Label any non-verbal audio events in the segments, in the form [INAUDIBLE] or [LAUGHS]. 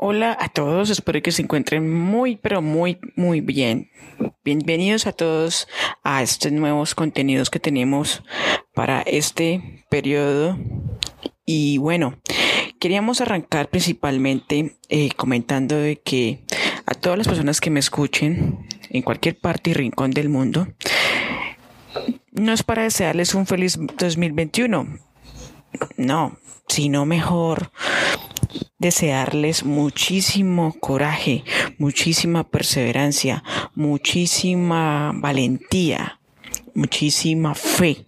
Hola a todos, espero que se encuentren muy, pero muy, muy bien. Bienvenidos a todos a estos nuevos contenidos que tenemos para este periodo. Y bueno, queríamos arrancar principalmente eh, comentando de que a todas las personas que me escuchen en cualquier parte y rincón del mundo, no es para desearles un feliz 2021. No, sino mejor desearles muchísimo coraje, muchísima perseverancia, muchísima valentía, muchísima fe,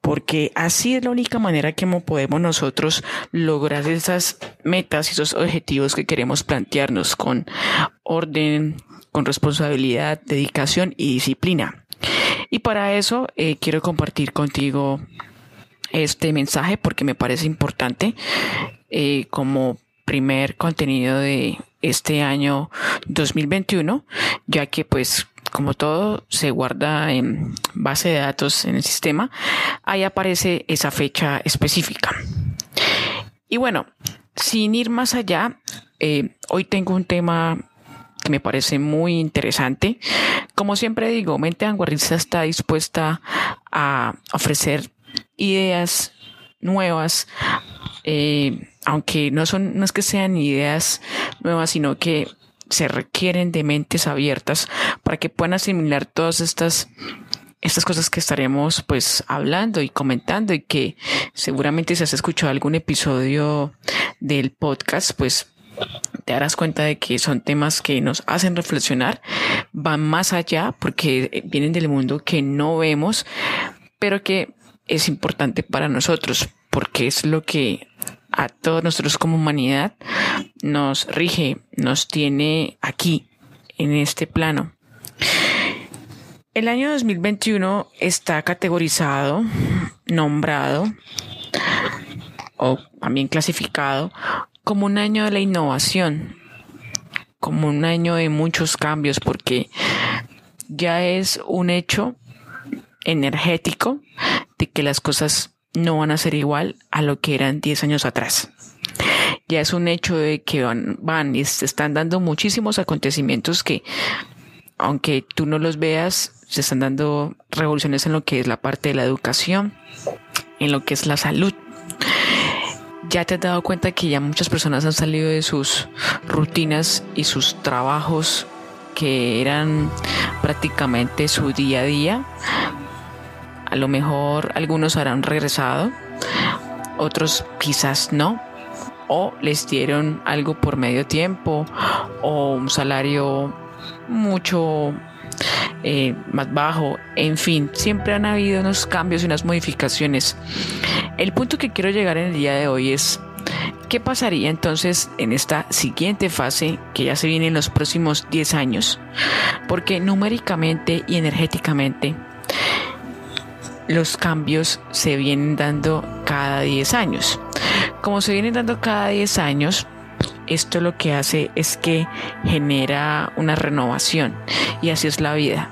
porque así es la única manera que podemos nosotros lograr esas metas y esos objetivos que queremos plantearnos con orden, con responsabilidad, dedicación y disciplina. Y para eso eh, quiero compartir contigo este mensaje porque me parece importante eh, como primer contenido de este año 2021, ya que pues como todo se guarda en base de datos en el sistema, ahí aparece esa fecha específica. Y bueno, sin ir más allá, eh, hoy tengo un tema que me parece muy interesante. Como siempre digo, Mente Vanguardista está dispuesta a ofrecer ideas nuevas eh, aunque no son, no es que sean ideas nuevas, sino que se requieren de mentes abiertas para que puedan asimilar todas estas estas cosas que estaremos pues hablando y comentando y que seguramente si has escuchado algún episodio del podcast pues te darás cuenta de que son temas que nos hacen reflexionar, van más allá porque vienen del mundo que no vemos, pero que es importante para nosotros porque es lo que a todos nosotros como humanidad nos rige, nos tiene aquí, en este plano. El año 2021 está categorizado, nombrado o también clasificado como un año de la innovación, como un año de muchos cambios, porque ya es un hecho energético de que las cosas no van a ser igual a lo que eran 10 años atrás. Ya es un hecho de que van, van y se están dando muchísimos acontecimientos que, aunque tú no los veas, se están dando revoluciones en lo que es la parte de la educación, en lo que es la salud. Ya te has dado cuenta que ya muchas personas han salido de sus rutinas y sus trabajos que eran prácticamente su día a día lo mejor algunos habrán regresado, otros quizás no, o les dieron algo por medio tiempo o un salario mucho eh, más bajo. En fin, siempre han habido unos cambios y unas modificaciones. El punto que quiero llegar en el día de hoy es ¿Qué pasaría entonces en esta siguiente fase que ya se viene en los próximos 10 años? Porque numéricamente y energéticamente los cambios se vienen dando cada 10 años. Como se vienen dando cada 10 años, esto lo que hace es que genera una renovación y así es la vida.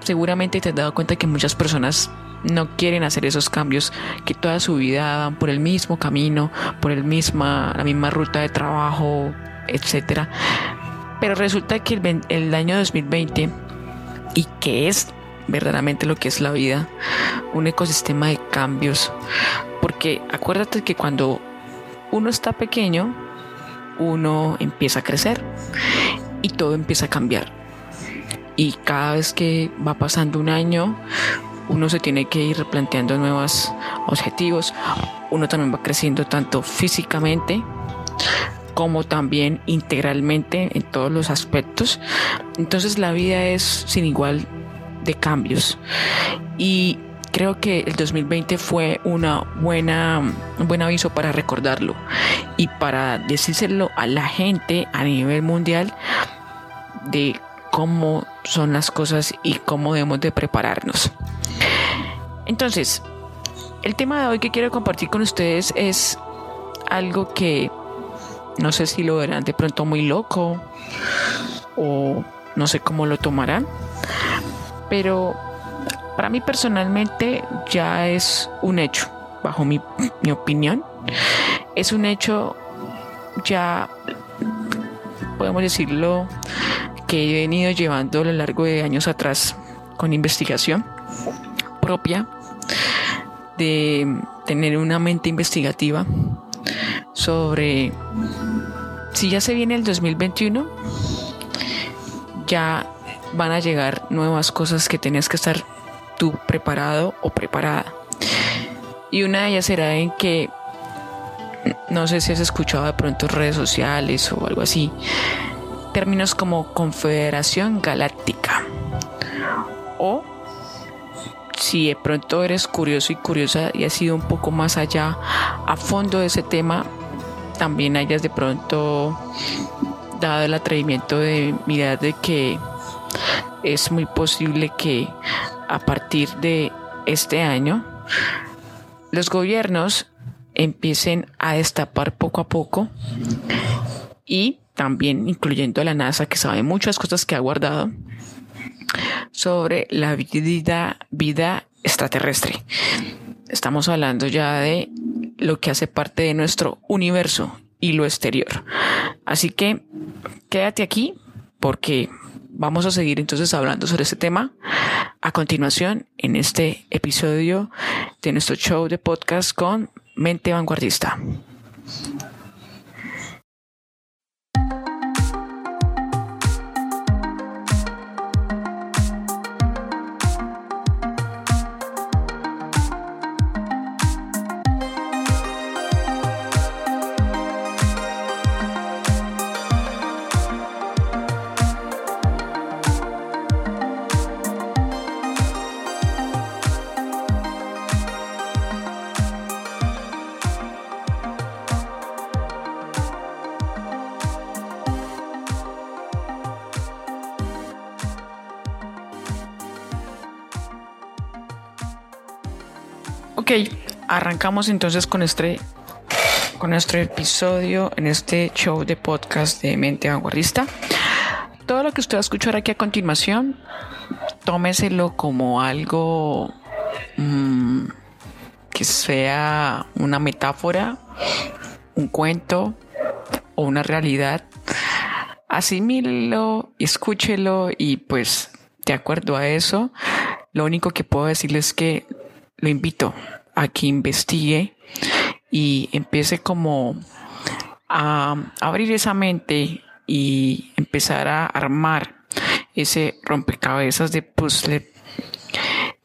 Seguramente te has dado cuenta que muchas personas no quieren hacer esos cambios, que toda su vida van por el mismo camino, por el misma, la misma ruta de trabajo, etc. Pero resulta que el, el año 2020 y que es verdaderamente lo que es la vida, un ecosistema de cambios. Porque acuérdate que cuando uno está pequeño, uno empieza a crecer y todo empieza a cambiar. Y cada vez que va pasando un año, uno se tiene que ir replanteando nuevos objetivos. Uno también va creciendo tanto físicamente como también integralmente en todos los aspectos. Entonces la vida es sin igual de cambios. Y creo que el 2020 fue una buena, un buen aviso para recordarlo y para decírselo a la gente a nivel mundial de cómo son las cosas y cómo debemos de prepararnos. Entonces, el tema de hoy que quiero compartir con ustedes es algo que no sé si lo verán de pronto muy loco o no sé cómo lo tomarán, pero para mí personalmente ya es un hecho, bajo mi, opinión, es un hecho ya podemos decirlo, que he venido llevando a lo largo de años atrás con investigación propia, de tener una mente investigativa sobre si ya se viene el 2021, ya van a llegar nuevas cosas que tenías que estar tú preparado o preparada. Y una de ellas será en que, no sé si has escuchado de pronto redes sociales o algo así, términos como Confederación Galáctica. O si de pronto eres curioso y curiosa y has ido un poco más allá a fondo de ese tema, también hayas de pronto dado el atrevimiento de mirar de que es muy posible que a partir de este año los gobiernos empiecen a destapar poco a poco y también incluyendo a la NASA que sabe muchas cosas que ha guardado sobre la vida, vida extraterrestre. Estamos hablando ya de lo que hace parte de nuestro universo y lo exterior. Así que quédate aquí porque vamos a seguir entonces hablando sobre este tema a continuación en este episodio de nuestro show de podcast con Mente Vanguardista. Ok, arrancamos entonces con este, con nuestro episodio en este show de podcast de Mente Vanguardista. Todo lo que usted va a escuchar aquí a continuación, tómeselo como algo mmm, que sea una metáfora, un cuento o una realidad. Asimílelo, escúchelo y pues de acuerdo a eso, lo único que puedo decirles es que lo invito a que investigue y empiece como a abrir esa mente y empezar a armar ese rompecabezas de puzzle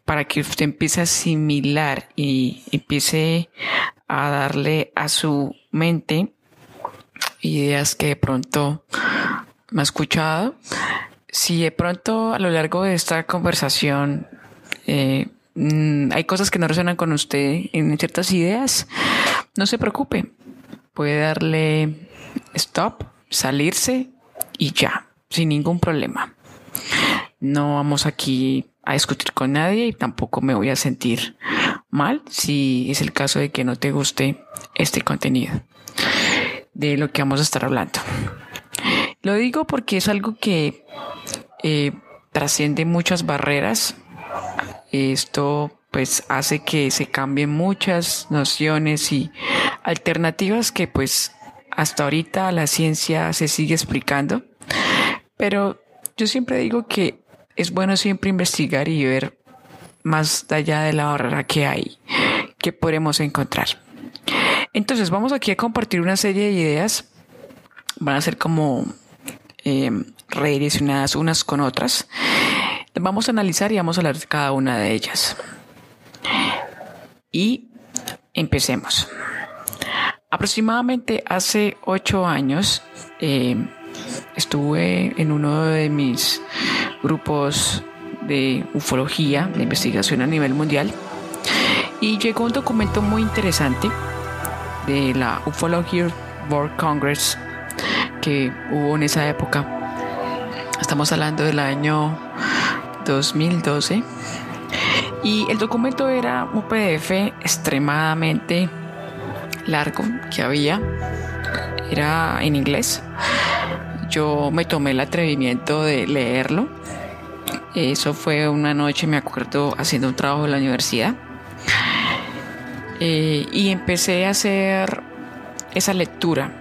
para que usted empiece a asimilar y empiece a darle a su mente ideas que de pronto me ha escuchado. Si de pronto a lo largo de esta conversación eh, Mm, hay cosas que no resuenan con usted en ciertas ideas, no se preocupe. Puede darle stop, salirse y ya, sin ningún problema. No vamos aquí a discutir con nadie y tampoco me voy a sentir mal si es el caso de que no te guste este contenido de lo que vamos a estar hablando. Lo digo porque es algo que eh, trasciende muchas barreras esto pues hace que se cambien muchas nociones y alternativas que pues hasta ahorita la ciencia se sigue explicando. Pero yo siempre digo que es bueno siempre investigar y ver más allá de la barrera que hay, que podemos encontrar. Entonces vamos aquí a compartir una serie de ideas. Van a ser como eh, redireccionadas unas con otras. Vamos a analizar y vamos a hablar de cada una de ellas. Y empecemos. Aproximadamente hace ocho años eh, estuve en uno de mis grupos de ufología, de investigación a nivel mundial, y llegó un documento muy interesante de la Ufology World Congress que hubo en esa época. Estamos hablando del año 2012 y el documento era un PDF extremadamente largo que había, era en inglés. Yo me tomé el atrevimiento de leerlo. Eso fue una noche, me acuerdo, haciendo un trabajo en la universidad. Eh, y empecé a hacer esa lectura.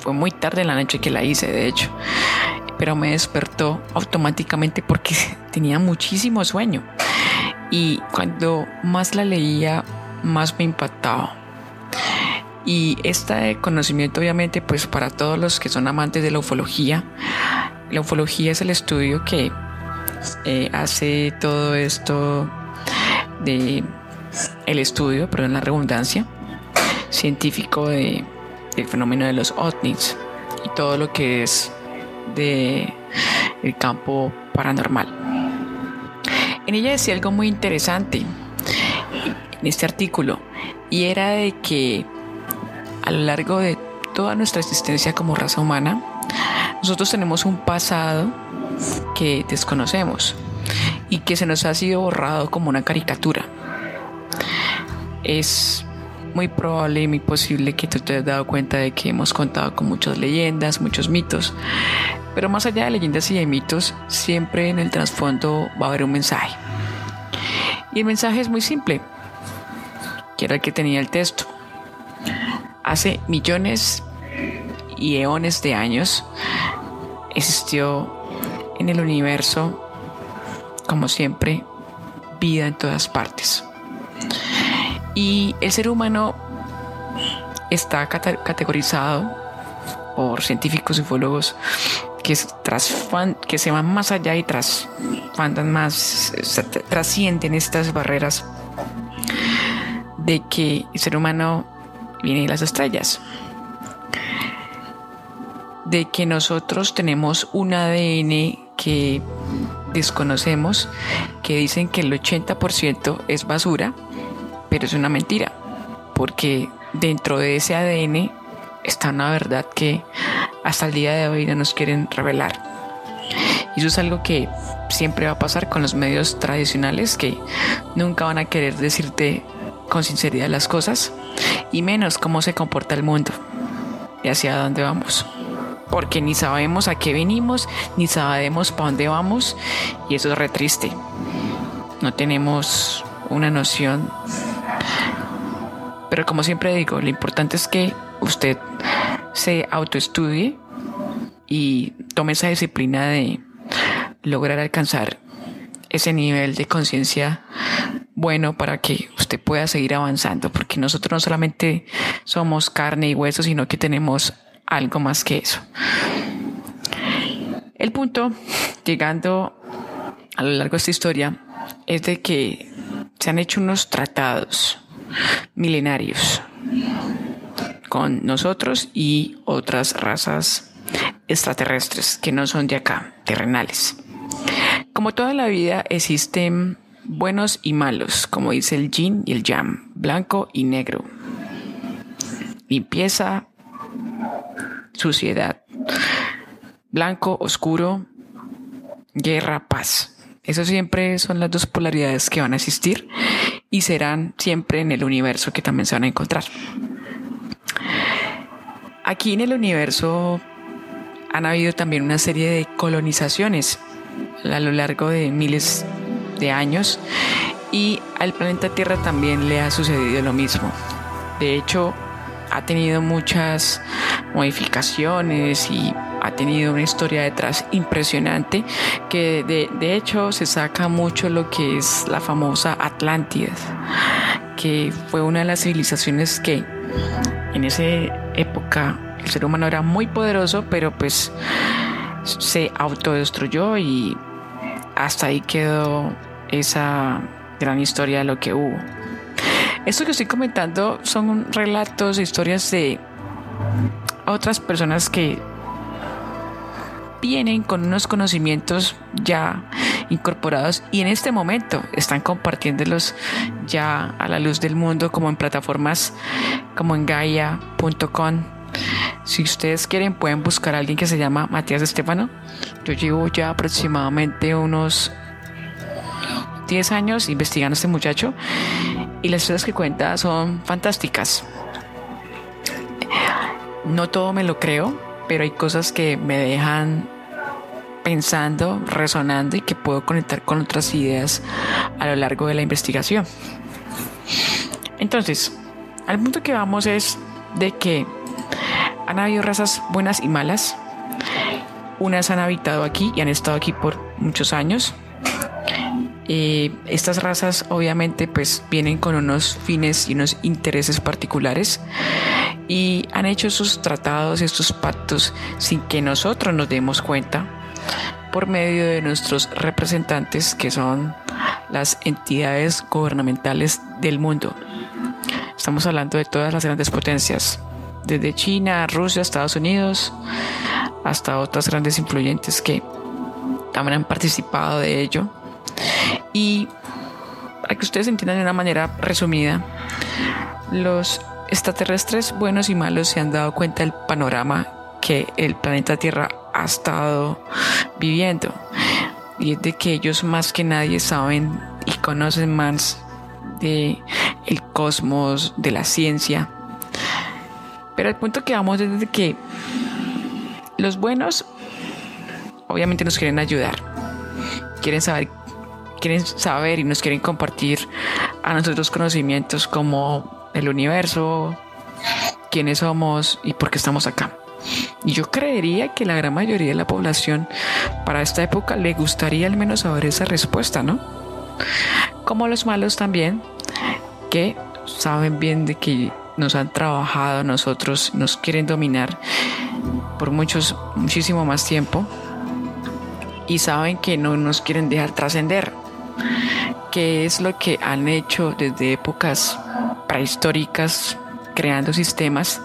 fue muy tarde en la noche que la hice, de hecho. Pero me despertó automáticamente porque [LAUGHS] tenía muchísimo sueño. Y cuando más la leía, más me impactaba. Y este conocimiento, obviamente, pues para todos los que son amantes de la ufología, la ufología es el estudio que eh, hace todo esto de el estudio, pero en la redundancia, científico de, del fenómeno de los ovnis y todo lo que es de el campo paranormal. En ella decía algo muy interesante en este artículo y era de que a lo largo de toda nuestra existencia como raza humana, nosotros tenemos un pasado que desconocemos y que se nos ha sido borrado como una caricatura. Es muy probable y muy posible que tú te hayas dado cuenta de que hemos contado con muchas leyendas, muchos mitos, pero más allá de leyendas y de mitos, siempre en el trasfondo va a haber un mensaje. Y el mensaje es muy simple, que era el que tenía el texto. Hace millones y eones de años existió en el universo, como siempre, vida en todas partes. Y el ser humano está categorizado por científicos y ufólogos que, se van más allá y tras, más, trascienden estas barreras de que el ser humano viene de las estrellas, de que nosotros tenemos un ADN que desconocemos, que dicen que el 80% es basura, pero es una mentira, porque dentro de ese ADN está una verdad que hasta el día de hoy no nos quieren revelar. Y eso es algo que siempre va a pasar con los medios tradicionales que nunca van a querer decirte con sinceridad las cosas y menos cómo se comporta el mundo y hacia dónde vamos. Porque ni sabemos a qué venimos, ni sabemos para dónde vamos y eso es re triste. No tenemos una noción pero como siempre digo, lo importante es que usted se autoestudie y tome esa disciplina de lograr alcanzar ese nivel de conciencia bueno para que usted pueda seguir avanzando, porque nosotros no solamente somos carne y hueso, sino que tenemos algo más que eso. El punto, llegando a lo largo de esta historia, es de que se han hecho unos tratados milenarios con nosotros y otras razas extraterrestres que no son de acá, terrenales. Como toda la vida existen buenos y malos, como dice el yin y el yang, blanco y negro. Limpieza, suciedad, blanco, oscuro, guerra, paz. Eso siempre son las dos polaridades que van a existir y serán siempre en el universo que también se van a encontrar. Aquí en el universo han habido también una serie de colonizaciones a lo largo de miles de años y al planeta Tierra también le ha sucedido lo mismo. De hecho, ha tenido muchas modificaciones y ha tenido una historia detrás impresionante que de, de hecho se saca mucho lo que es la famosa Atlántida, que fue una de las civilizaciones que en esa época el ser humano era muy poderoso, pero pues se autodestruyó y hasta ahí quedó esa gran historia de lo que hubo. Esto que estoy comentando son relatos, historias de otras personas que vienen con unos conocimientos ya incorporados y en este momento están compartiéndolos ya a la luz del mundo como en plataformas como en gaia.com. Si ustedes quieren pueden buscar a alguien que se llama Matías Estefano. Yo llevo ya aproximadamente unos 10 años investigando a este muchacho y las historias que cuenta son fantásticas. No todo me lo creo, pero hay cosas que me dejan pensando, resonando y que puedo conectar con otras ideas a lo largo de la investigación. Entonces, al punto que vamos es de que han habido razas buenas y malas. Unas han habitado aquí y han estado aquí por muchos años. Eh, estas razas obviamente pues vienen con unos fines y unos intereses particulares y han hecho sus tratados y estos pactos sin que nosotros nos demos cuenta por medio de nuestros representantes que son las entidades gubernamentales del mundo. Estamos hablando de todas las grandes potencias, desde China, Rusia, Estados Unidos, hasta otras grandes influyentes que también han participado de ello. Y para que ustedes entiendan de una manera resumida, los extraterrestres buenos y malos se han dado cuenta del panorama que el planeta Tierra ha estado viviendo. Y es de que ellos más que nadie saben y conocen más de el cosmos, de la ciencia. Pero el punto que vamos es de que los buenos obviamente nos quieren ayudar. Quieren saber quieren saber y nos quieren compartir a nosotros conocimientos como el universo, quiénes somos y por qué estamos acá. Y yo creería que la gran mayoría de la población para esta época le gustaría al menos saber esa respuesta, ¿no? Como los malos también, que saben bien de que nos han trabajado nosotros, nos quieren dominar por muchos, muchísimo más tiempo y saben que no nos quieren dejar trascender, que es lo que han hecho desde épocas prehistóricas, creando sistemas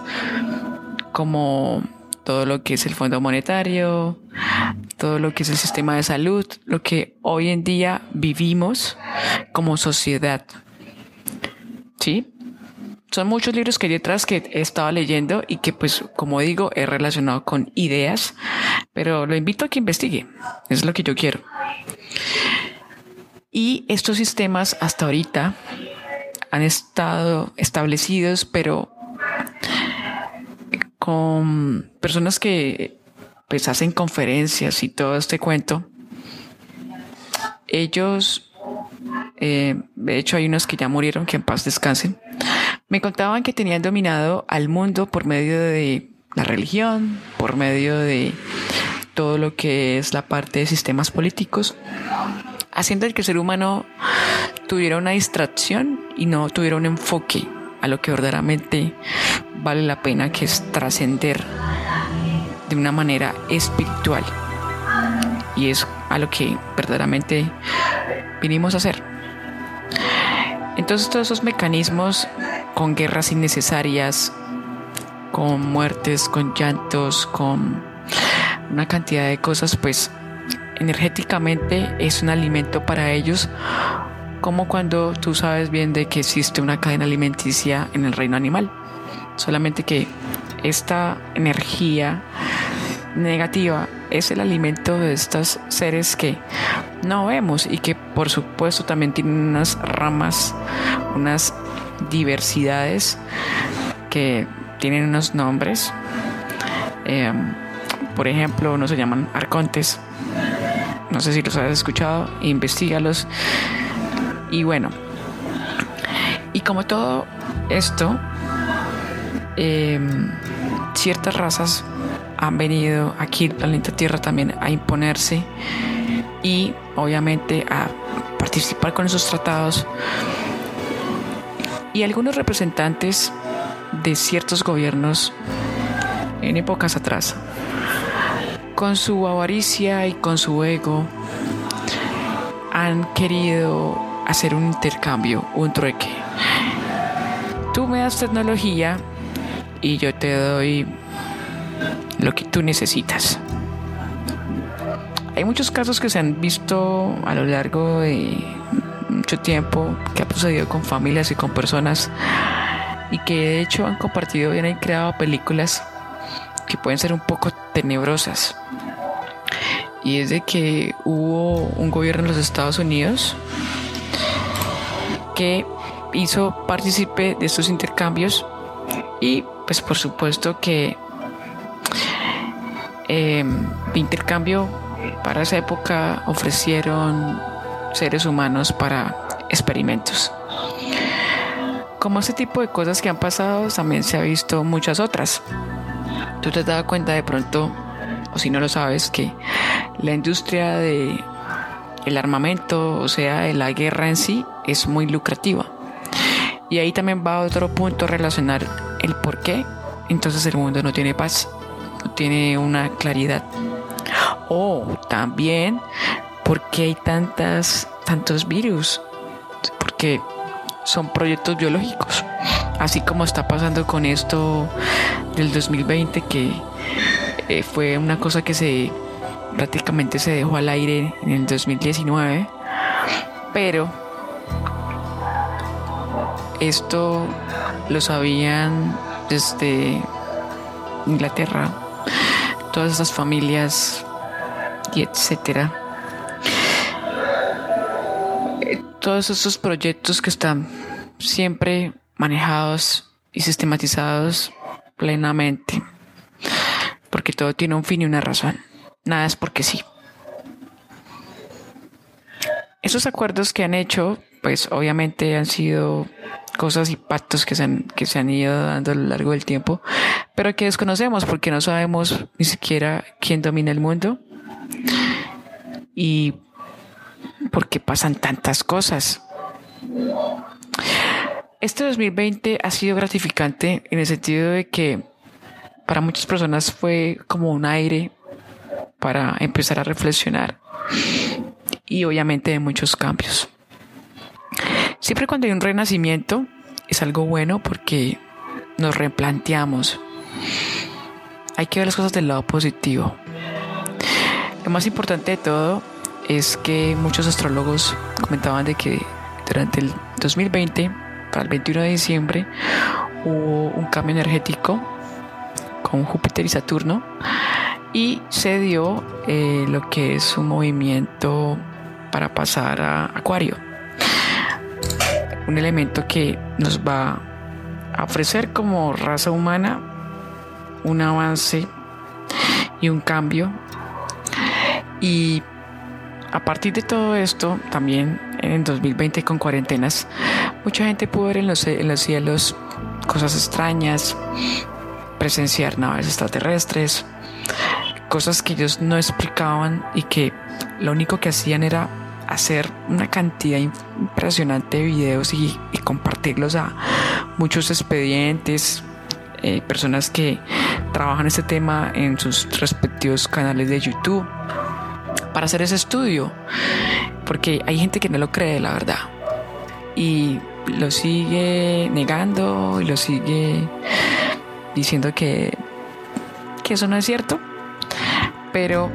como todo lo que es el Fondo Monetario, todo lo que es el sistema de salud, lo que hoy en día vivimos como sociedad. ¿Sí? Son muchos libros que hay detrás que he estado leyendo y que pues como digo he relacionado con ideas, pero lo invito a que investigue, es lo que yo quiero. Y estos sistemas hasta ahorita han estado establecidos, pero con personas que pues hacen conferencias y todo este cuento. Ellos, eh, de hecho hay unos que ya murieron, que en paz descansen, me contaban que tenían dominado al mundo por medio de la religión, por medio de todo lo que es la parte de sistemas políticos, haciendo que el ser humano tuviera una distracción y no tuviera un enfoque a lo que verdaderamente vale la pena, que es trascender de una manera espiritual. Y es a lo que verdaderamente vinimos a hacer. Entonces todos esos mecanismos con guerras innecesarias, con muertes, con llantos, con una cantidad de cosas, pues energéticamente es un alimento para ellos como cuando tú sabes bien de que existe una cadena alimenticia en el reino animal. Solamente que esta energía negativa es el alimento de estos seres que no vemos y que por supuesto también tienen unas ramas, unas diversidades que tienen unos nombres. Em, por ejemplo, no se llaman arcontes. No sé si los has escuchado, investigalos y bueno, y como todo esto, em, ciertas razas han venido aquí al planeta Tierra también a imponerse y obviamente a participar con esos tratados. Y algunos representantes de ciertos gobiernos en épocas atrás, con su avaricia y con su ego, han querido hacer un intercambio, un trueque. Tú me das tecnología y yo te doy lo que tú necesitas. Hay muchos casos que se han visto a lo largo de mucho tiempo que ha sucedido con familias y con personas y que de hecho han compartido y han creado películas que pueden ser un poco tenebrosas. Y es de que hubo un gobierno en los Estados Unidos que hizo partícipe de estos intercambios y pues por supuesto que eh, intercambio para esa época ofrecieron seres humanos para experimentos. Como este tipo de cosas que han pasado, también se ha visto muchas otras. tú te has dado cuenta de pronto, o si no lo sabes, que la industria de el armamento, o sea, de la guerra en sí, es muy lucrativa. Y ahí también va otro punto relacionar el por qué entonces el mundo no tiene paz, no tiene una claridad. O también por qué hay tantas, tantos virus, porque son proyectos biológicos. Así como está pasando con esto del 2020, que eh, fue una cosa que se prácticamente se dejó al aire en el 2019, pero esto lo sabían desde Inglaterra, todas esas familias y etcétera. Todos esos proyectos que están siempre manejados y sistematizados plenamente, porque todo tiene un fin y una razón. Nada es porque sí. Esos acuerdos que han hecho, pues obviamente han sido cosas y pactos que se han, que se han ido dando a lo largo del tiempo, pero que desconocemos porque no sabemos ni siquiera quién domina el mundo y porque pasan tantas cosas. Este 2020 ha sido gratificante en el sentido de que para muchas personas fue como un aire para empezar a reflexionar y obviamente de muchos cambios. Siempre cuando hay un renacimiento es algo bueno porque nos replanteamos. Hay que ver las cosas del lado positivo. Lo más importante de todo es que muchos astrólogos comentaban de que durante el 2020, para el 21 de diciembre, hubo un cambio energético con Júpiter y Saturno y se dio eh, lo que es un movimiento para pasar a Acuario. Un elemento que nos va a ofrecer como raza humana un avance y un cambio. Y a partir de todo esto, también en 2020 con cuarentenas, mucha gente pudo ver en los, en los cielos cosas extrañas, presenciar naves extraterrestres, cosas que ellos no explicaban y que lo único que hacían era hacer una cantidad impresionante de videos y, compartirlos a muchos expedientes, eh, personas que trabajan este tema en sus respectivos canales de YouTube para hacer ese estudio, porque hay gente que no lo cree, la verdad, y lo sigue negando y lo sigue diciendo que, que eso no es cierto, pero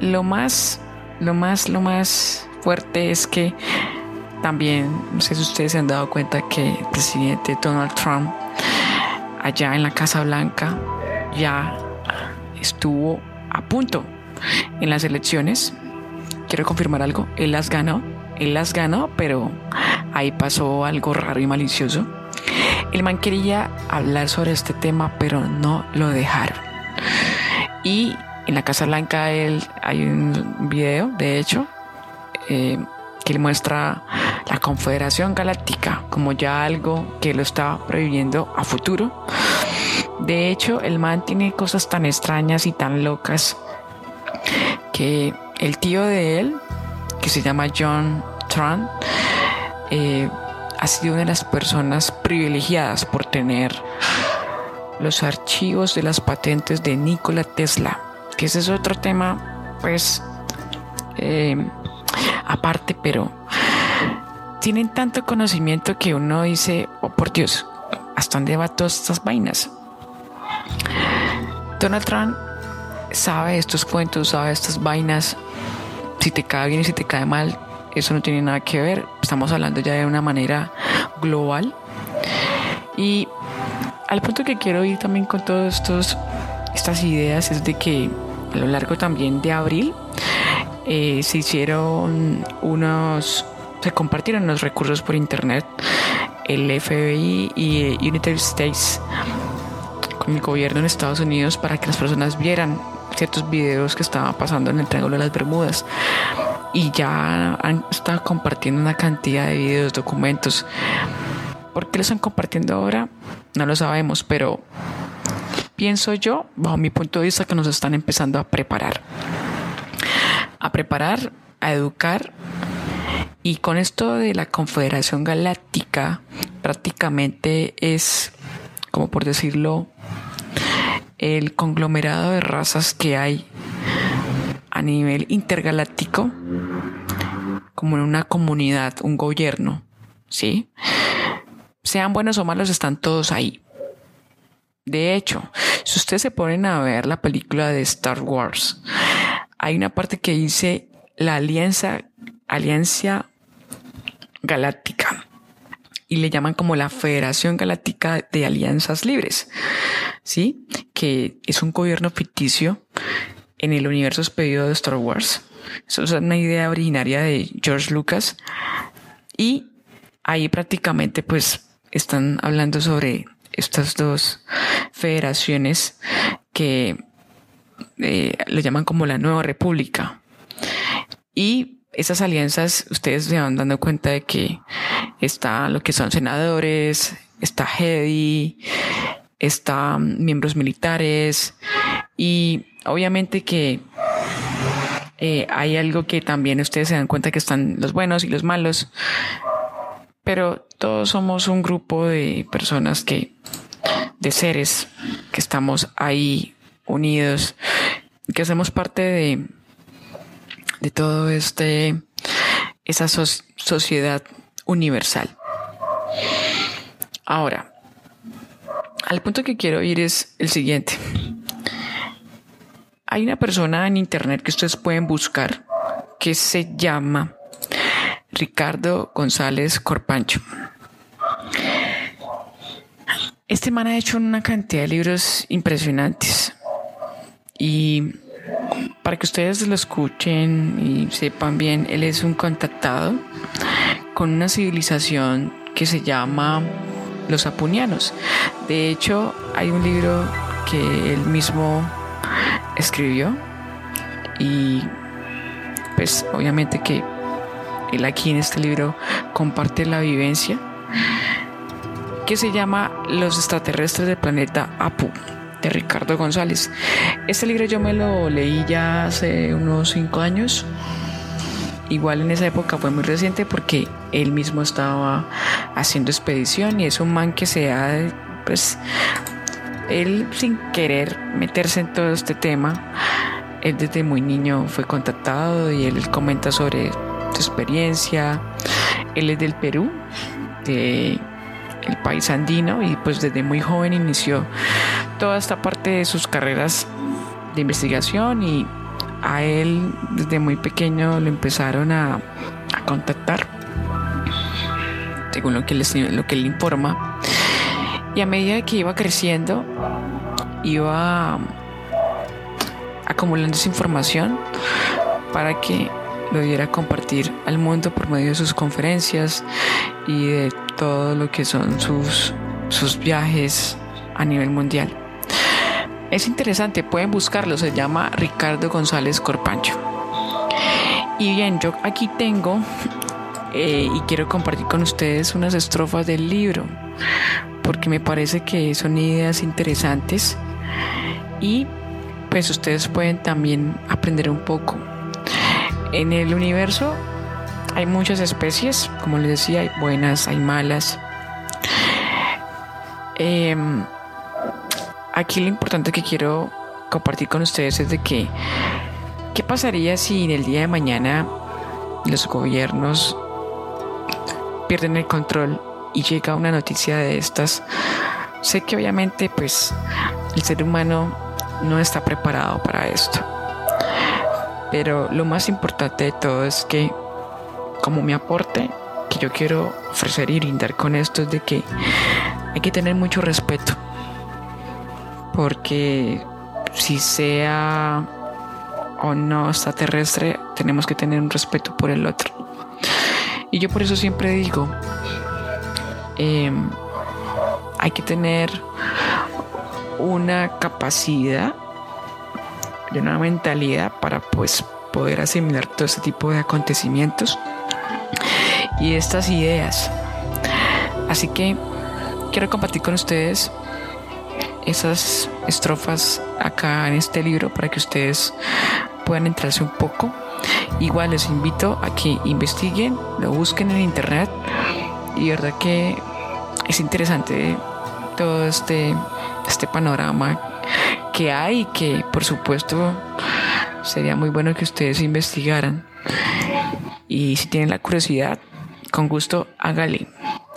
lo más lo más, lo más fuerte es que también, no sé si ustedes se han dado cuenta que el presidente Donald Trump allá en la Casa Blanca ya estuvo a punto en las elecciones. Quiero confirmar algo, él las ganó, él las ganó, pero ahí pasó algo raro y malicioso. El man quería hablar sobre este tema, pero no lo dejaron. Y en la Casa Blanca él, hay un video, de hecho, eh, que le muestra la Confederación Galáctica como ya algo que lo está previendo a futuro. De hecho, el man tiene cosas tan extrañas y tan locas que el tío de él, que se llama John Tran, eh, ha sido una de las personas privilegiadas por tener los archivos de las patentes de Nikola Tesla que ese es otro tema, pues, eh, aparte, pero tienen tanto conocimiento que uno dice, oh por Dios, ¿hasta dónde va todas estas vainas? Donald Trump sabe estos cuentos, sabe estas vainas, si te cae bien y si te cae mal, eso no tiene nada que ver, estamos hablando ya de una manera global. Y al punto que quiero ir también con todas estas ideas es de que a lo largo también de abril eh, se hicieron unos, se compartieron los recursos por internet, el FBI y eh, United States con el gobierno en Estados Unidos para que las personas vieran ciertos videos que estaban pasando en el Triángulo de las Bermudas y ya han estado compartiendo una cantidad de videos, documentos. ¿Por qué lo están compartiendo ahora? No lo sabemos, pero pienso yo, bajo mi punto de vista, que nos están empezando a preparar. A preparar, a educar. Y con esto de la Confederación Galáctica, prácticamente es, como por decirlo, el conglomerado de razas que hay a nivel intergaláctico, como en una comunidad, un gobierno, ¿sí? Sean buenos o malos, están todos ahí. De hecho, si ustedes se ponen a ver la película de Star Wars, hay una parte que dice la alianza, alianza galáctica y le llaman como la Federación Galáctica de Alianzas Libres, ¿sí? Que es un gobierno ficticio en el universo expedido de Star Wars. Eso es una idea originaria de George Lucas y ahí prácticamente pues están hablando sobre estas dos federaciones que eh, le llaman como la nueva república. Y esas alianzas, ustedes se van dando cuenta de que está lo que son senadores, está Hedy, está miembros militares y obviamente que eh, hay algo que también ustedes se dan cuenta que están los buenos y los malos, pero todos somos un grupo de personas que, de seres que estamos ahí unidos, que hacemos parte de, de todo este, esa sociedad universal. Ahora, al punto que quiero ir es el siguiente. Hay una persona en internet que ustedes pueden buscar que se llama Ricardo González Corpancho. Este man ha hecho una cantidad de libros impresionantes y para que ustedes lo escuchen y sepan bien, él es un contactado con una civilización que se llama los apunianos. De hecho, hay un libro que él mismo escribió y pues obviamente que él aquí en este libro comparte la vivencia que se llama Los extraterrestres del planeta Apu de Ricardo González. Este libro yo me lo leí ya hace unos cinco años. Igual en esa época fue muy reciente porque él mismo estaba haciendo expedición y es un man que se ha, pues, él sin querer meterse en todo este tema, él desde muy niño fue contactado y él comenta sobre experiencia. Él es del Perú, de el país andino y pues desde muy joven inició toda esta parte de sus carreras de investigación y a él desde muy pequeño lo empezaron a, contactar según lo que, lo que él informa y a medida que iba creciendo iba acumulando esa información para que lo diera a compartir al mundo por medio de sus conferencias y de todo lo que son sus, sus viajes a nivel mundial. Es interesante, pueden buscarlo, se llama Ricardo González Corpancho. Y bien, yo aquí tengo eh, y quiero compartir con ustedes unas estrofas del libro, porque me parece que son ideas interesantes y pues ustedes pueden también aprender un poco. En el universo hay muchas especies, como les decía, hay buenas, hay malas. Em, aquí lo importante que quiero compartir con ustedes es de que, ¿qué pasaría si en el día de mañana los gobiernos pierden el control y llega una noticia de estas? Sé que obviamente pues el ser humano no está preparado para esto. Pero lo más importante de todo es que como mi aporte que yo quiero ofrecer y brindar con esto es de que hay que tener mucho respeto. Porque si sea o no extraterrestre, tenemos que tener un respeto por el otro. Y yo por eso siempre digo, em, hay que tener una capacidad y una mentalidad para pues poder asimilar todo este tipo de acontecimientos y estas ideas. Así que quiero compartir con ustedes esas estrofas acá en este libro para que ustedes puedan entrarse un poco. Igual les invito a que investiguen, lo busquen en internet y verdad que es interesante todo este, este panorama que hay que por supuesto sería muy bueno que ustedes investigaran. Y si tienen la curiosidad, con gusto hágale.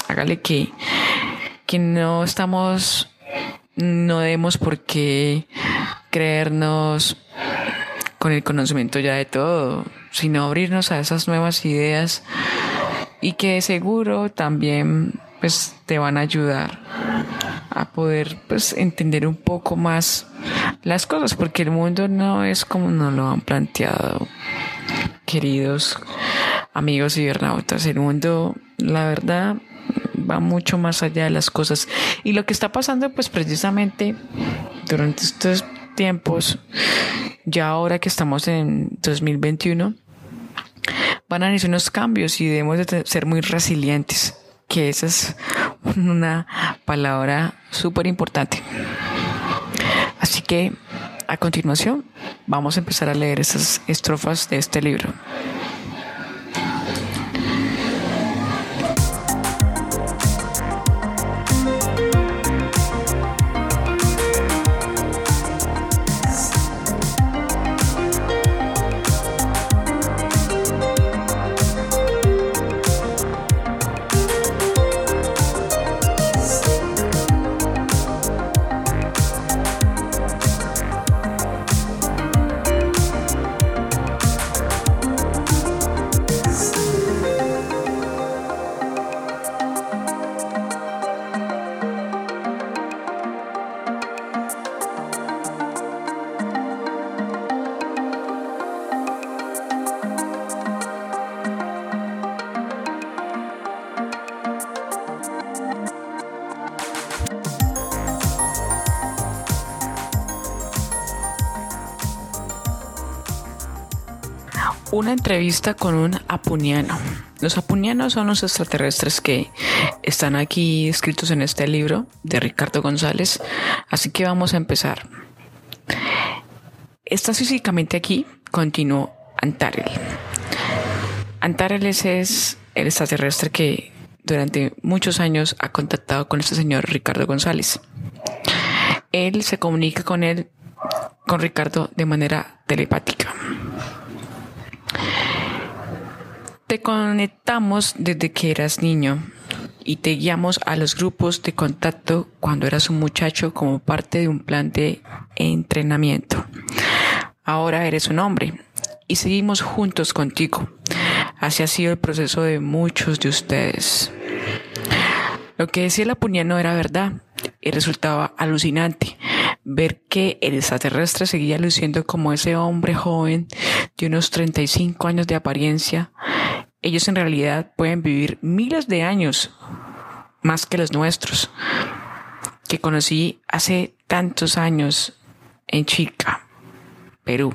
Hágale que, que no estamos, no debemos por qué creernos con el conocimiento ya de todo, sino abrirnos a esas nuevas ideas y que seguro también pues te van a ayudar a poder pues entender un poco más las cosas porque el mundo no es como nos lo han planteado queridos amigos cibernautas el mundo la verdad va mucho más allá de las cosas y lo que está pasando pues precisamente durante estos tiempos ya ahora que estamos en 2021 van a venir unos cambios y debemos de ser muy resilientes que esa es [LAUGHS] una palabra súper importante. Así que a continuación vamos a empezar a leer esas estrofas de este libro. Una entrevista con un apuniano. Los apunianos son los extraterrestres que están aquí escritos en este libro de Ricardo González, así que vamos a empezar. Está físicamente aquí, continuó Antarel. Antareles es el extraterrestre que durante muchos años ha contactado con este señor Ricardo González. Él se comunica con él, con Ricardo, de manera telepática. Te conectamos desde que eras niño y te guiamos a los grupos de contacto cuando eras un muchacho como parte de un plan de entrenamiento. Ahora eres un hombre y seguimos juntos contigo. Así ha sido el proceso de muchos de ustedes. Lo que decía la puñano era verdad y resultaba alucinante ver que el extraterrestre seguía luciendo como ese hombre joven de unos 35 años de apariencia ellos en realidad pueden vivir miles de años más que los nuestros, que conocí hace tantos años en Chica, Perú.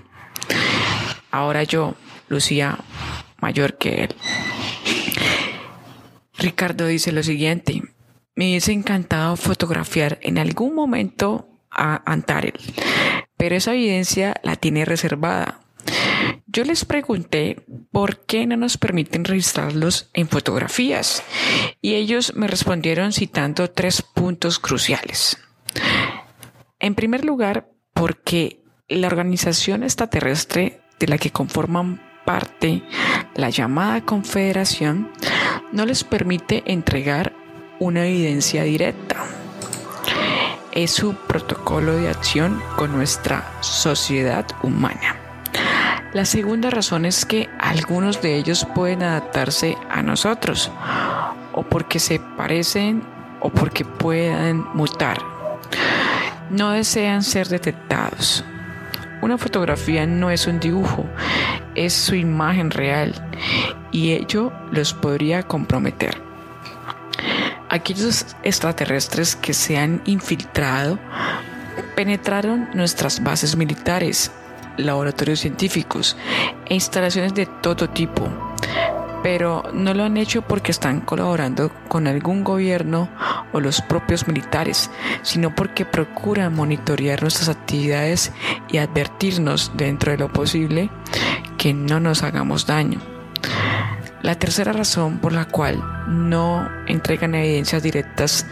Ahora yo, Lucía, mayor que él. Ricardo dice lo siguiente, me hubiese encantado fotografiar en algún momento a Antarel, pero esa evidencia la tiene reservada yo les pregunté por qué no nos permiten registrarlos en fotografías y ellos me respondieron citando tres puntos cruciales. En primer lugar, porque la organización extraterrestre de la que conforman parte la llamada Confederación no les permite entregar una evidencia directa. Es su protocolo de acción con nuestra sociedad humana. La segunda razón es que algunos de ellos pueden adaptarse a nosotros, o porque se parecen o porque puedan mutar. No desean ser detectados. Una fotografía no es un dibujo, es su imagen real y ello los podría comprometer. Aquellos extraterrestres que se han infiltrado penetraron nuestras bases militares laboratorios científicos e instalaciones de todo tipo. pero no lo han hecho porque están colaborando con algún gobierno o los propios militares, sino porque procuran monitorear nuestras actividades y advertirnos dentro de lo posible que no nos hagamos daño. La tercera razón por la cual no entregan evidencias directas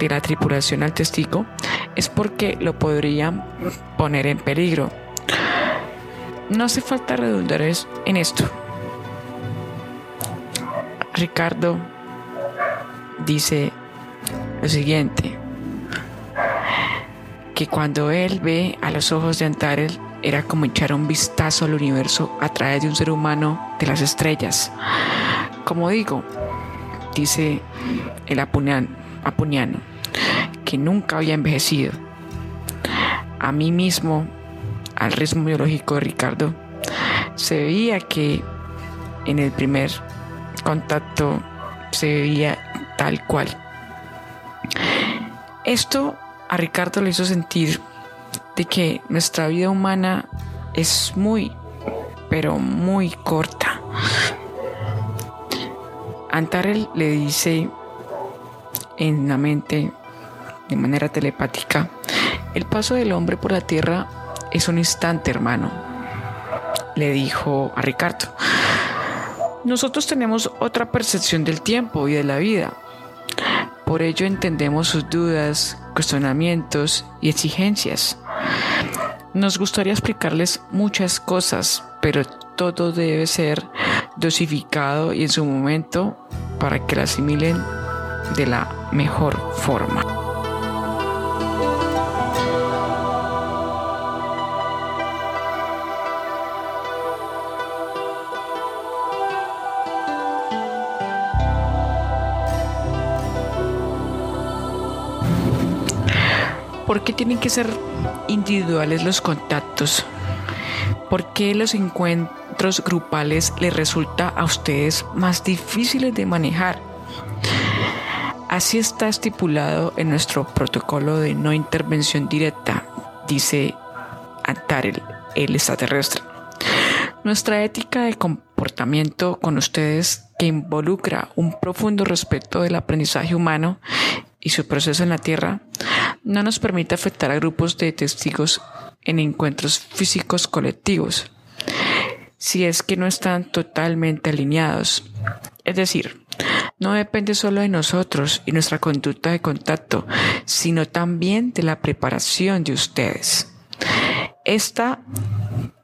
de la tripulación al testigo es porque lo podrían poner en peligro. No hace falta redundar en esto. Ricardo dice lo siguiente, que cuando él ve a los ojos de Antarel era como echar un vistazo al universo a través de un ser humano de las estrellas. Como digo, dice el Apuniano, que nunca había envejecido. A mí mismo, al ritmo biológico de Ricardo, se veía que en el primer contacto se veía tal cual. Esto a Ricardo le hizo sentir de que nuestra vida humana es muy, pero muy corta. Antarel le dice en la mente, de manera telepática, el paso del hombre por la tierra es un instante, hermano, le dijo a Ricardo. Nosotros tenemos otra percepción del tiempo y de la vida. Por ello entendemos sus dudas, cuestionamientos y exigencias. Nos gustaría explicarles muchas cosas, pero todo debe ser dosificado y en su momento para que la asimilen de la mejor forma. ¿Por qué tienen que ser individuales los contactos? ¿Por qué los encuentros grupales les resulta a ustedes más difíciles de manejar? Así está estipulado en nuestro protocolo de no intervención directa, dice Antarel, el extraterrestre. Nuestra ética de comportamiento con ustedes, que involucra un profundo respeto del aprendizaje humano y su proceso en la Tierra, no nos permite afectar a grupos de testigos en encuentros físicos colectivos, si es que no están totalmente alineados. Es decir, no depende solo de nosotros y nuestra conducta de contacto, sino también de la preparación de ustedes. Esta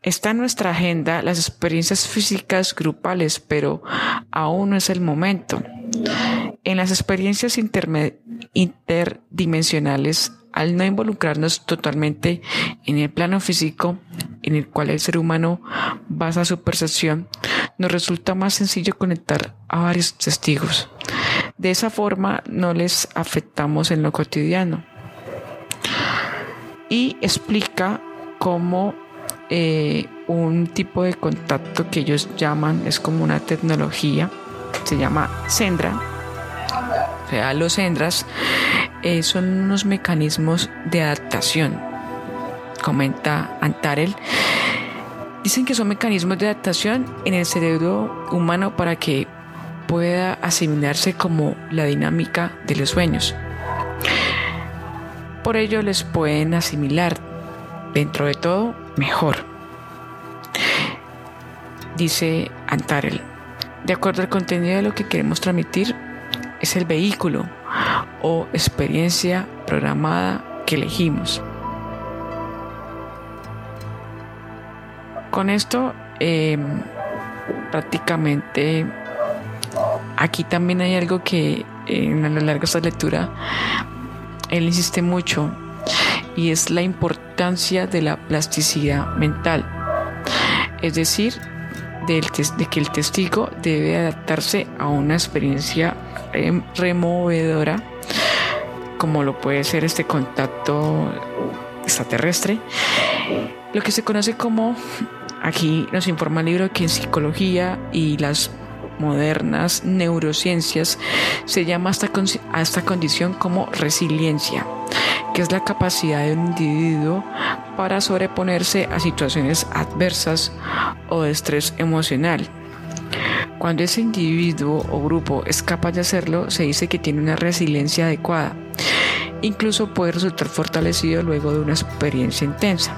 está en nuestra agenda las experiencias físicas grupales, pero aún no es el momento. En las experiencias interdimensionales, al no involucrarnos totalmente en el plano físico en el cual el ser humano basa su percepción, nos resulta más sencillo conectar a varios testigos. De esa forma no les afectamos en lo cotidiano. Y explica cómo eh, un tipo de contacto que ellos llaman, es como una tecnología, se llama Sendra. O sea, los Sendras eh, son unos mecanismos de adaptación, comenta Antarel. Dicen que son mecanismos de adaptación en el cerebro humano para que pueda asimilarse como la dinámica de los sueños. Por ello les pueden asimilar dentro de todo mejor. Dice Antarel, de acuerdo al contenido de lo que queremos transmitir, es el vehículo o experiencia programada que elegimos. Con esto, em, prácticamente aquí también hay algo que en a lo largo de esta lectura él insiste mucho y es la importancia de la plasticidad mental. Es decir, de que el testigo debe adaptarse a una experiencia removedora, como lo puede ser este contacto extraterrestre, lo que se conoce como, aquí nos informa el libro que en psicología y las modernas neurociencias se llama a esta condición como resiliencia, que es la capacidad de un individuo para sobreponerse a situaciones adversas o de estrés emocional Cuando ese individuo o grupo es capaz de hacerlo, se dice que tiene una resiliencia adecuada. Incluso puede resultar fortalecido luego de una experiencia intensa.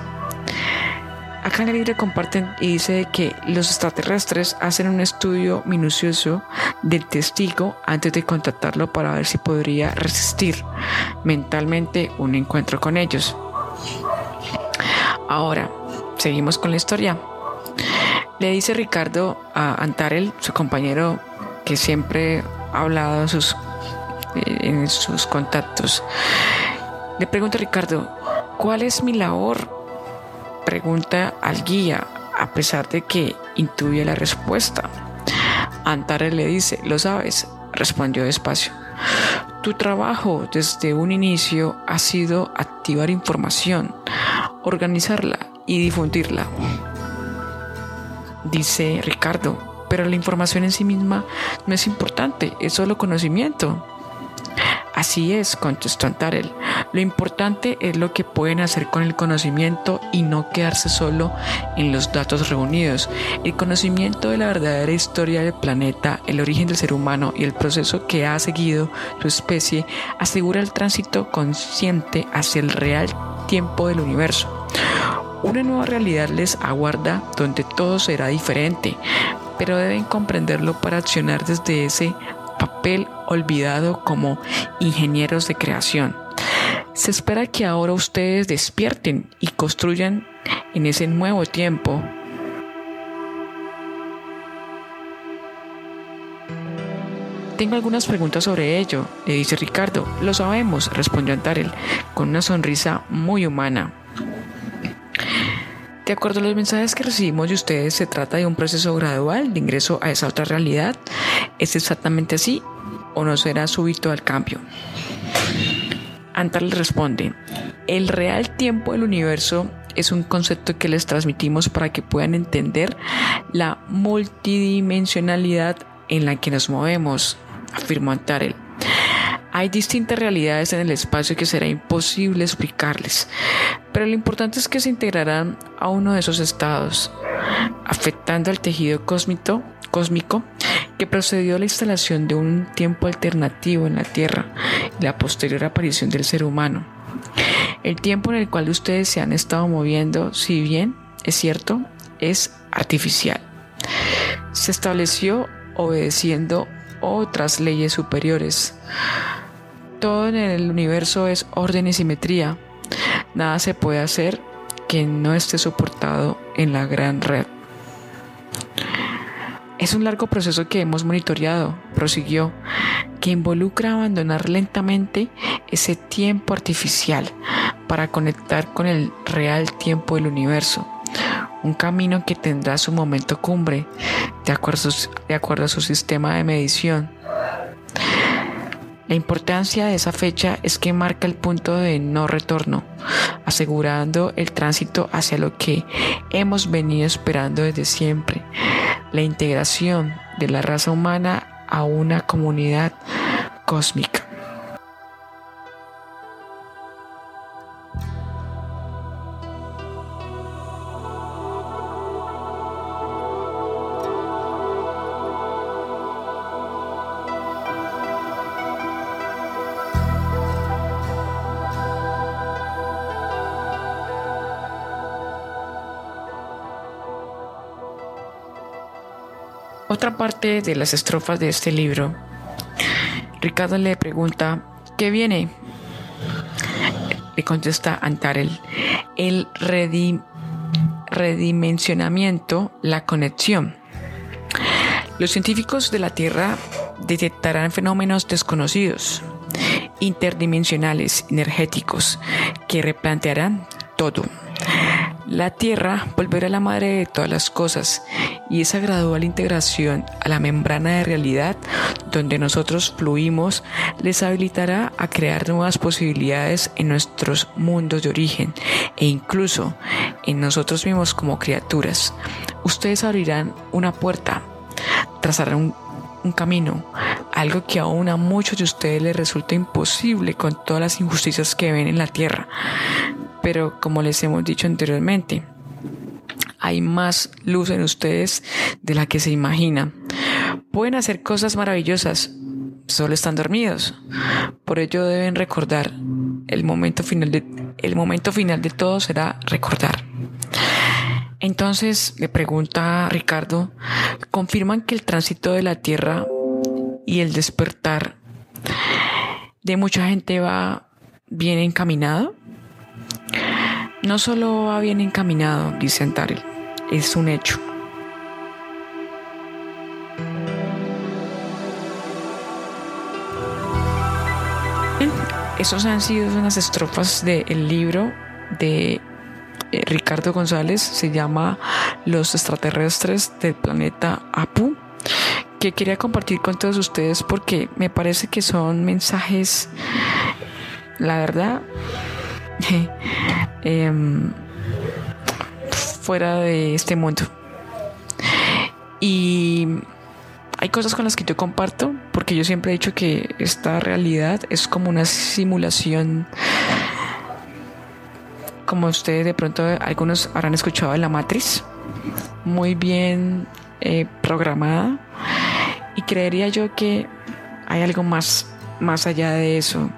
Acá en el libro comparten y dice que los extraterrestres hacen un estudio minucioso del testigo antes de contactarlo para ver si podría resistir mentalmente un encuentro con ellos. Ahora, seguimos con la historia. Le dice Ricardo a Antarel, su compañero que siempre ha hablado en sus, contactos. Le pregunta a Ricardo, ¿cuál es mi labor? Pregunta al guía, a pesar de que intuye la respuesta. Antarel le dice, lo sabes, respondió despacio. Tu trabajo desde un inicio ha sido activar información, organizarla y difundirla dice Ricardo, pero la información en sí misma no es importante, es solo conocimiento. Así es, contestó Antarel. Lo importante es lo que pueden hacer con el conocimiento y no quedarse solo en los datos reunidos. El conocimiento de la verdadera historia del planeta, el origen del ser humano y el proceso que ha seguido su especie asegura el tránsito consciente hacia el real tiempo del universo. Una nueva realidad les aguarda donde todo será diferente, pero deben comprenderlo para accionar desde ese papel olvidado como ingenieros de creación. Se espera que ahora ustedes despierten y construyan en ese nuevo tiempo Tengo algunas preguntas sobre ello, le dice Ricardo. Lo sabemos, respondió Antarel, con una sonrisa muy humana. De acuerdo a los mensajes que recibimos de ustedes, se trata de un proceso gradual de ingreso a esa otra realidad. ¿Es exactamente así o no será súbito al cambio? Antal responde, el real tiempo del universo es un concepto que les transmitimos para que puedan entender la multidimensionalidad en la que nos movemos, afirmó Antarel. Hay distintas realidades en el espacio que será imposible explicarles, pero lo importante es que se integrarán a uno de esos estados, afectando al tejido cósmico, cósmico que procedió a la instalación de un tiempo alternativo en la Tierra y la posterior aparición del ser humano. El tiempo en el cual ustedes se han estado moviendo, si bien es cierto, es artificial. Se estableció obedeciendo otras leyes superiores. Todo en el universo es orden y simetría. Nada se puede hacer que no esté soportado en la gran red. Es un largo proceso que hemos monitoreado, prosiguió, que involucra abandonar lentamente ese tiempo artificial para conectar con el real tiempo del universo. Un camino que tendrá su momento cumbre, de acuerdo, de acuerdo a su sistema de medición. La importancia de esa fecha es que marca el punto de no retorno, asegurando el tránsito hacia lo que hemos venido esperando desde siempre, la integración de la raza humana a una comunidad cósmica. Otra parte de las estrofas de este libro, Ricardo le pregunta, ¿qué viene? Le contesta Antarel, el redimensionamiento, la conexión. Los científicos de la Tierra detectarán fenómenos desconocidos, interdimensionales, energéticos, que replantearán todo. La Tierra volverá a la madre de todas las cosas y esa gradual integración a la membrana de realidad donde nosotros fluimos les habilitará a crear nuevas posibilidades en nuestros mundos de origen e incluso en nosotros mismos como criaturas. Ustedes abrirán una puerta, trazarán un, un camino, algo que aún a muchos de ustedes les resulta imposible con todas las injusticias que ven en la tierra pero como les hemos dicho anteriormente, hay más luz en ustedes de la que se imagina. pueden hacer cosas maravillosas, solo están dormidos. Por ello deben recordar. El momento final de, el momento final de todo será recordar. Entonces le pregunta Ricardo, ¿confirman que el tránsito de la Tierra y el despertar de mucha gente va bien encaminado? No solo va bien encaminado, dice Antarel, es un hecho. Esos han sido unas estrofas del libro de eh, Ricardo González, se llama Los extraterrestres del planeta Apu, que quería compartir con todos ustedes porque me parece que son mensajes, la verdad, [LAUGHS] em, fuera de este mundo. Y hay cosas con las que yo comparto, porque yo siempre he dicho que esta realidad es como una simulación, como ustedes de pronto algunos habrán escuchado de la matriz, muy bien eh, programada, y creería yo que hay algo más, más allá de eso,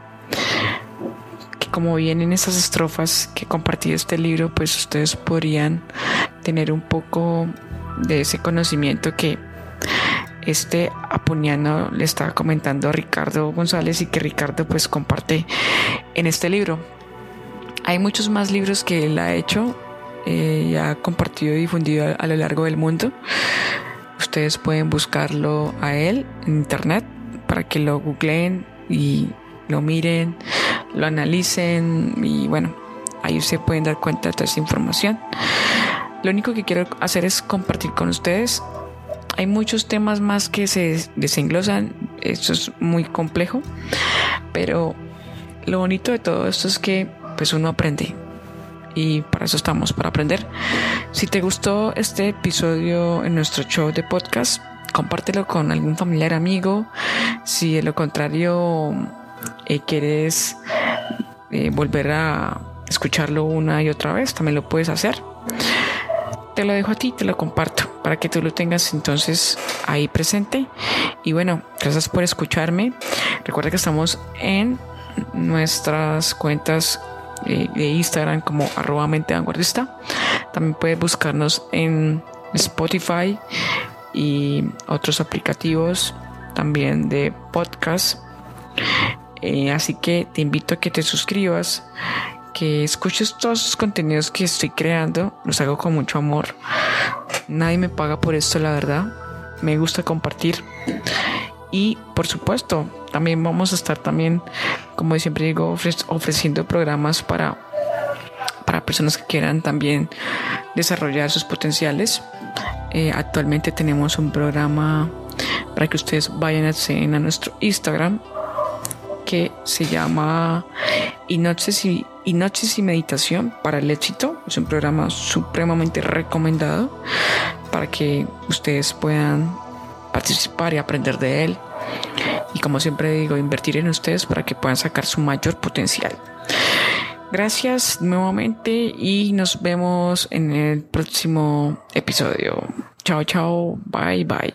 como vienen esas estrofas que compartí este libro, pues ustedes podrían tener un poco de ese conocimiento que este apuniano le estaba comentando a Ricardo González y que Ricardo pues comparte en este libro. Hay muchos más libros que él ha hecho eh, y ha compartido y difundido a, lo largo del mundo. Ustedes pueden buscarlo a él en internet para que lo googleen y lo miren, lo analicen y bueno, ahí se pueden dar cuenta de toda esta información. Lo único que quiero hacer es compartir con ustedes hay muchos temas más que se desenglosan, esto es muy complejo, pero lo bonito de todo esto es que pues uno aprende y para eso estamos, para aprender. Si te gustó este episodio en nuestro show de podcast, compártelo con algún familiar amigo. Si de lo contrario eh, quieres eh, volver a escucharlo una y otra vez, también lo puedes hacer te lo dejo a ti, te lo comparto para que tú lo tengas entonces ahí presente. Y bueno, gracias por escucharme. Recuerda que estamos en nuestras cuentas eh, de Instagram como arroba mente vanguardista. También puedes buscarnos en Spotify y otros aplicativos también de podcast. Eh, así que te invito a que te suscribas que escuches todos los contenidos que estoy creando. Los hago con mucho amor. Nadie me paga por esto, la verdad. Me gusta compartir. Y por supuesto, también vamos a estar también, como siempre digo, ofreciendo programas para, para personas que quieran también desarrollar sus potenciales. Eh, actualmente tenemos un programa para que ustedes vayan a, a nuestro Instagram que se llama Noches y, Noches y Meditación para el Éxito. Es un programa supremamente recomendado para que ustedes puedan participar y aprender de él. Y como siempre digo, invertir en ustedes para que puedan sacar su mayor potencial. Gracias nuevamente y nos vemos en el próximo episodio. Chao, chao, bye, bye.